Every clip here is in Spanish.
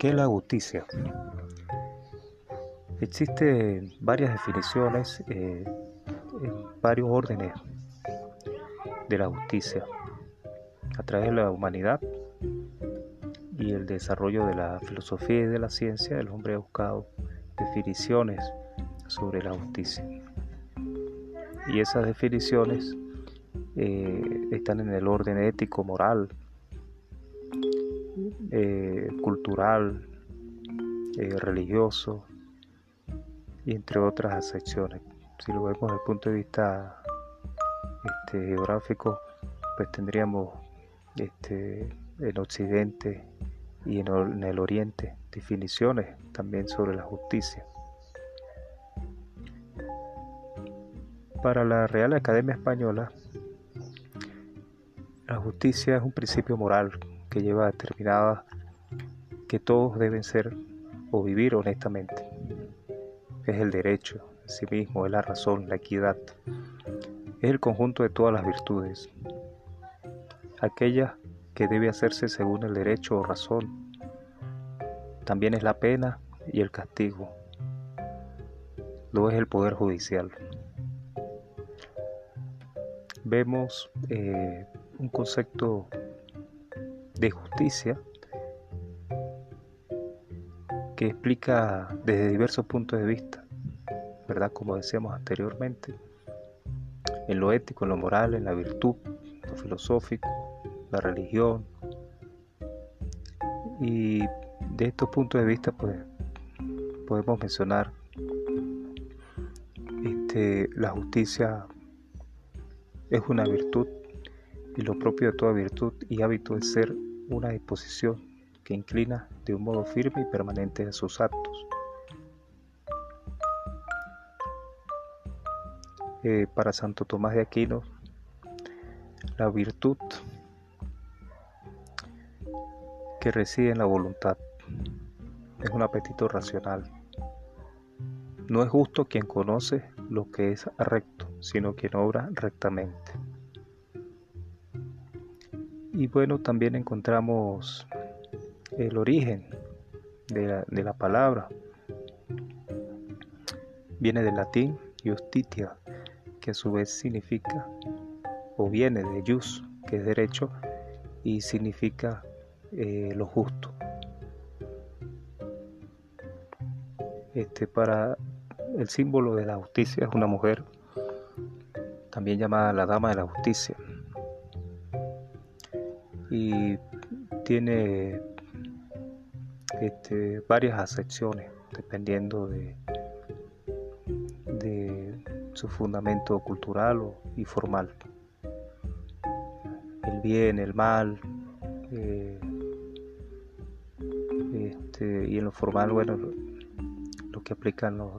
¿Qué es la justicia? Existen varias definiciones eh, en varios órdenes de la justicia a través de la humanidad y el desarrollo de la filosofía y de la ciencia, el hombre ha buscado definiciones sobre la justicia. Y esas definiciones eh, están en el orden ético, moral, eh, cultural, eh, religioso y entre otras acepciones. Si lo vemos desde el punto de vista este, geográfico, pues tendríamos este, en Occidente y en el Oriente definiciones también sobre la justicia. Para la Real Academia Española, la justicia es un principio moral que lleva determinada que todos deben ser o vivir honestamente. Es el derecho en sí mismo, es la razón, la equidad. Es el conjunto de todas las virtudes. Aquella que debe hacerse según el derecho o razón. También es la pena y el castigo. Lo es el poder judicial vemos eh, un concepto de justicia que explica desde diversos puntos de vista, ¿verdad? Como decíamos anteriormente, en lo ético, en lo moral, en la virtud, lo filosófico, la religión. Y de estos puntos de vista, pues, podemos mencionar este, la justicia es una virtud y lo propio de toda virtud y hábito es ser una disposición que inclina de un modo firme y permanente a sus actos. Eh, para Santo Tomás de Aquino, la virtud que reside en la voluntad es un apetito racional. No es justo quien conoce lo que es recto sino quien obra rectamente. Y bueno, también encontramos el origen de la, palabra. Viene del latín justitia, que a su vez significa, o viene de jus, que es derecho, y significa eh, lo justo. Este, para el símbolo de la justicia es una mujer también llamada la Dama de la Justicia. Y tiene este, varias acepciones dependiendo de, su fundamento cultural y formal. El bien, el mal, eh, este, y en lo formal, bueno, lo, que aplican los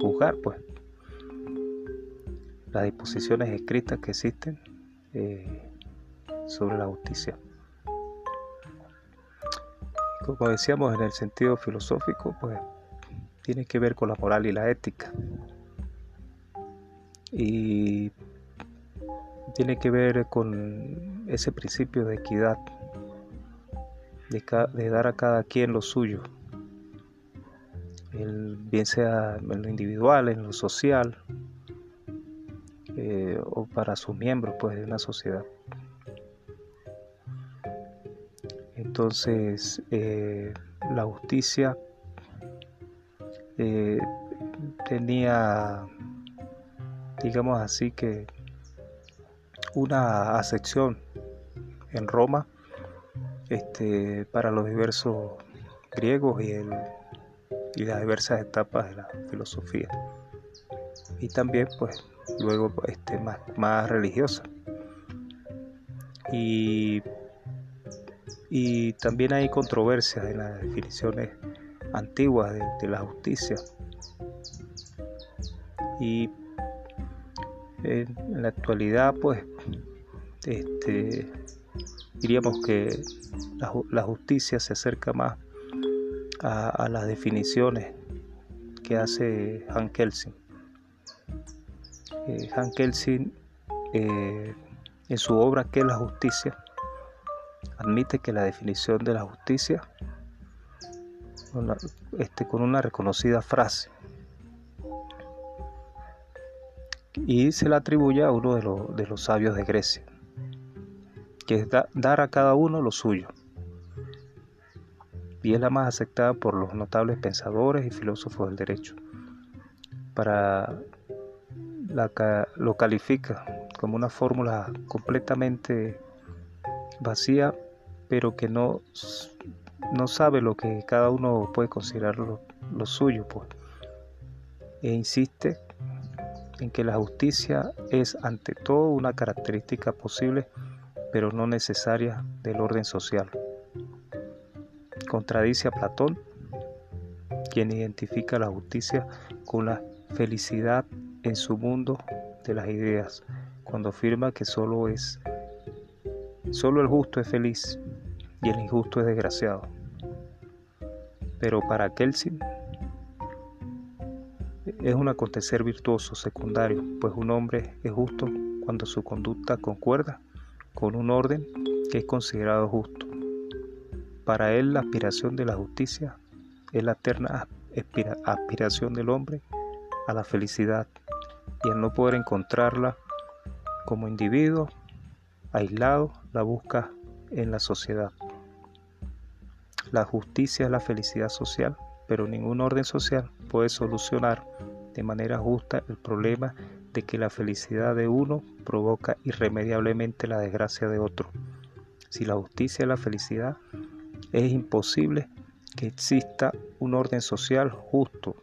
juzgar, pues las disposiciones escritas que existen eh, sobre la justicia. Como decíamos en el sentido filosófico, pues tiene que ver con la moral y la ética. Y tiene que ver con ese principio de equidad, de, dar a cada quien lo suyo, el, bien sea en lo individual, en lo social, eh, o para sus miembros pues, de una sociedad. Entonces, eh, la justicia eh, tenía, digamos así, que una acepción en Roma este, para los diversos griegos y, y las diversas etapas de la filosofía. Y también, pues, luego este, más, más religiosa. Y, y también hay controversias en las definiciones antiguas de, la justicia. Y en, la actualidad, pues, este, diríamos que la, justicia se acerca más a, las definiciones que hace Han Kelsen eh, Han Kelsen, eh, en su obra ¿Qué es la justicia? Admite que la definición de la justicia este, con una reconocida frase. Y se la atribuye a uno de los sabios de Grecia, que es dar a cada uno lo suyo. Y es la más aceptada por los notables pensadores y filósofos del derecho. Para la, lo califica como una fórmula completamente vacía, pero que no, no sabe lo que cada uno puede considerar lo, suyo, pues. E insiste en que la justicia es ante todo una característica posible, pero no necesaria del orden social. Contradice a Platón, quien identifica la justicia con la felicidad en su mundo de las ideas, cuando afirma que solo es solo el justo es feliz y el injusto es desgraciado. Pero para Kelsin es un acontecer virtuoso secundario, pues un hombre es justo cuando su conducta concuerda con un orden que es considerado justo. Para él la aspiración de la justicia es la eterna aspiración del hombre a la felicidad y al no poder encontrarla como individuo aislado, la busca en la sociedad. La justicia es la felicidad social, pero ningún orden social puede solucionar de manera justa el problema de que la felicidad de uno provoca irremediablemente la desgracia de otro. Si la justicia es la felicidad, es imposible que exista un orden social justo,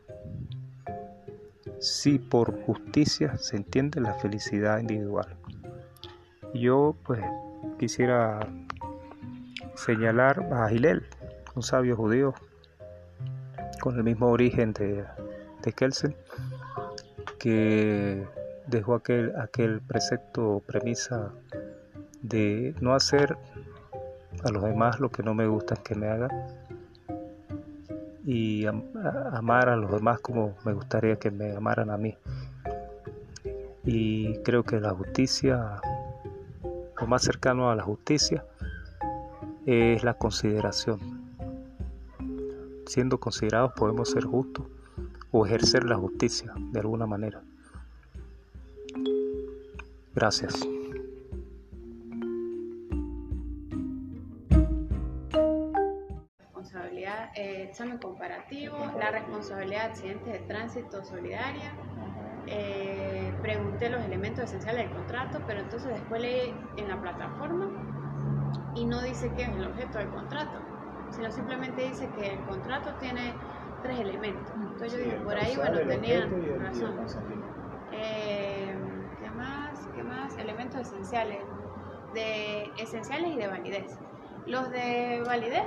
si por justicia se entiende la felicidad individual. Yo pues quisiera señalar a Hillel, un sabio judío con el mismo origen de, de Kelsen, que dejó aquel, aquel precepto, premisa de no hacer a los demás lo que no me gusta que me hagan y amar a los demás como me gustaría que me amaran a mí. Y creo que la justicia, lo más cercano a la justicia, es la consideración. Siendo considerados podemos ser justos o ejercer la justicia de alguna manera. Gracias. Eh, examen comparativo, la responsabilidad de accidentes de tránsito solidaria. Eh, pregunté los elementos esenciales del contrato, pero entonces después leí en la plataforma y no dice qué es el objeto del contrato, sino simplemente dice que el contrato tiene tres elementos. Entonces yo dije, por ahí, bueno, tenían razón. Eh, ¿Qué más? ¿Qué más? Elementos esenciales. De esenciales y de validez. Los de validez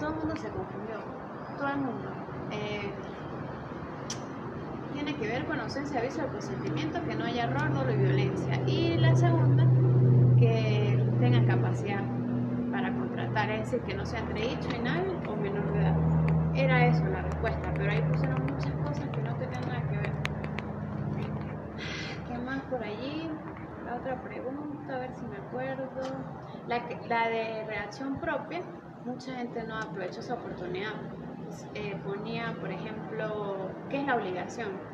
todo el mundo se confundió, todo el mundo. Eh, tiene que ver con ausencia de aviso del consentimiento, que no haya error, dolor y violencia. Y la segunda, que tengan capacidad para contratar, es decir, que no sea entre dicho y o menor de edad. Era eso la respuesta, pero ahí pusieron muchas cosas que no tenían nada que ver. ¿Qué más por allí? La otra pregunta, a ver si me acuerdo. La, la de reacción propia, mucha gente no aprovechó esa oportunidad. Eh, ponía, por ejemplo, ¿qué es la obligación?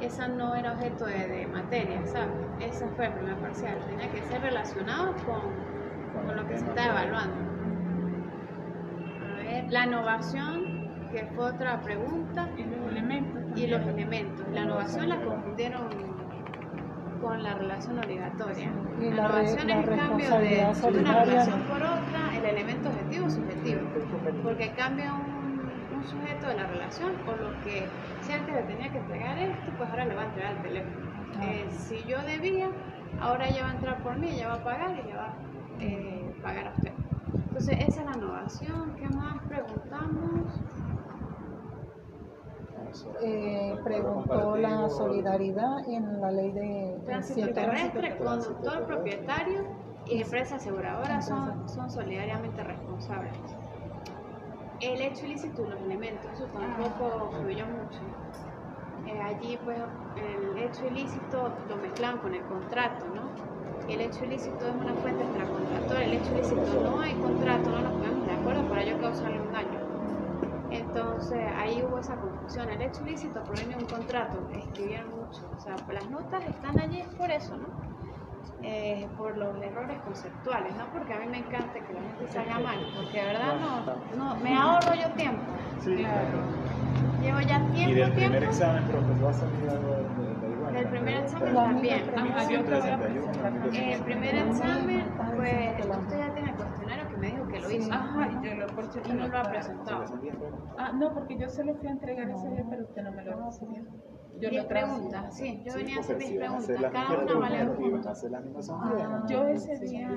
Esa no era objeto de, materia, ¿sabes? Esa fue el primer parcial. Tenía que ser relacionado con, con lo que se está evaluando. A ver, la innovación, que fue otra pregunta. Y los elementos. Y los elementos. La innovación la confundieron con la relación obligatoria. Y la, innovación es el cambio de, una relación por otra, el elemento objetivo subjetivo, porque cambia un, un, sujeto de la relación o lo que si antes le tenía que entregar esto, pues ahora le va a entregar el teléfono. Ah. Eh, si yo debía, ahora ella va a entrar por mí, ella va a pagar y ella va a eh, pagar a usted. Entonces esa es la innovación. ¿Qué más preguntamos? eh, preguntó la solidaridad en la ley de tránsito terrestre, conductor, propietario y empresa aseguradora son, son solidariamente responsables. El hecho ilícito los elementos, eso tampoco fluyó mucho. Eh, allí pues el hecho ilícito lo mezclan con el contrato, ¿no? El hecho ilícito es una fuente extracontractual, el hecho ilícito no hay contrato, no nos ponemos de acuerdo para yo causarle un daño Entonces ahí hubo esa confusión. El hecho ilícito proviene de un contrato, escribieron mucho. O sea, las notas están allí por eso, ¿no? Eh, por los errores conceptuales, no porque a mí me encante que la gente salga mal, porque de verdad no, no me ahorro yo tiempo. Sí, claro. Llevo ya Y tiempo, del primer tiempo. examen, profe, va a salir algo de, de, igual. Del primer examen también. misma Ajá, premisa. yo- 131, Eh, el primer examen, pues usted ya tiene cuestionario que me dijo que lo hizo Ajá, y yo lo por cierto y no lo ha presentado. Ah, no, porque yo se lo fui a entregar ese día, pero usted no me lo recibió. Yo lo traje. preguntas, sí, yo Sí, venía a hacer hacer preguntas, cada una vale un punto. Yo ese día,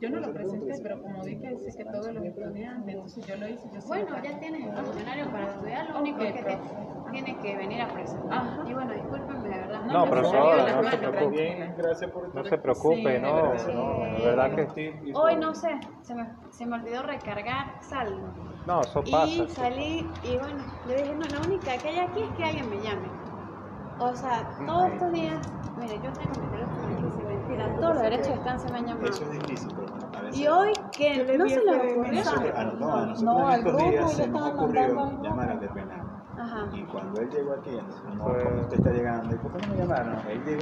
yo no lo presenté, pero como vi que dice que todos los estudiantes, entonces yo lo hice. Yo Bueno, ya tienes el cuestionario para estudiar, lo único que te, tienes que venir a presentar. Ajá. Y bueno, discúlpenme, de verdad. No, profesora, salió no las se preocupe. Bien, gracias por estar No se preocupe, Sí, de no, verdad. no, de verdad que Hoy no sé, se me, se me olvidó recargar saldo. no, eso Y pasa. salí y bueno, le dije, no, la única que hay aquí es que alguien me llame. O sea, todos estos días, mire, yo tengo mi teléfono aquí, se ventila, todos los derechos están, se me han llamado. Eso es difícil, pero bueno, a veces. Y hoy que no se les ocurrió. No, No, al grupo ya ocurrió mandando llamar al de penal. Y cuando él llegó aquí, entonces, no, como usted está llegando, ¿y por qué no me llamaron? Él llegó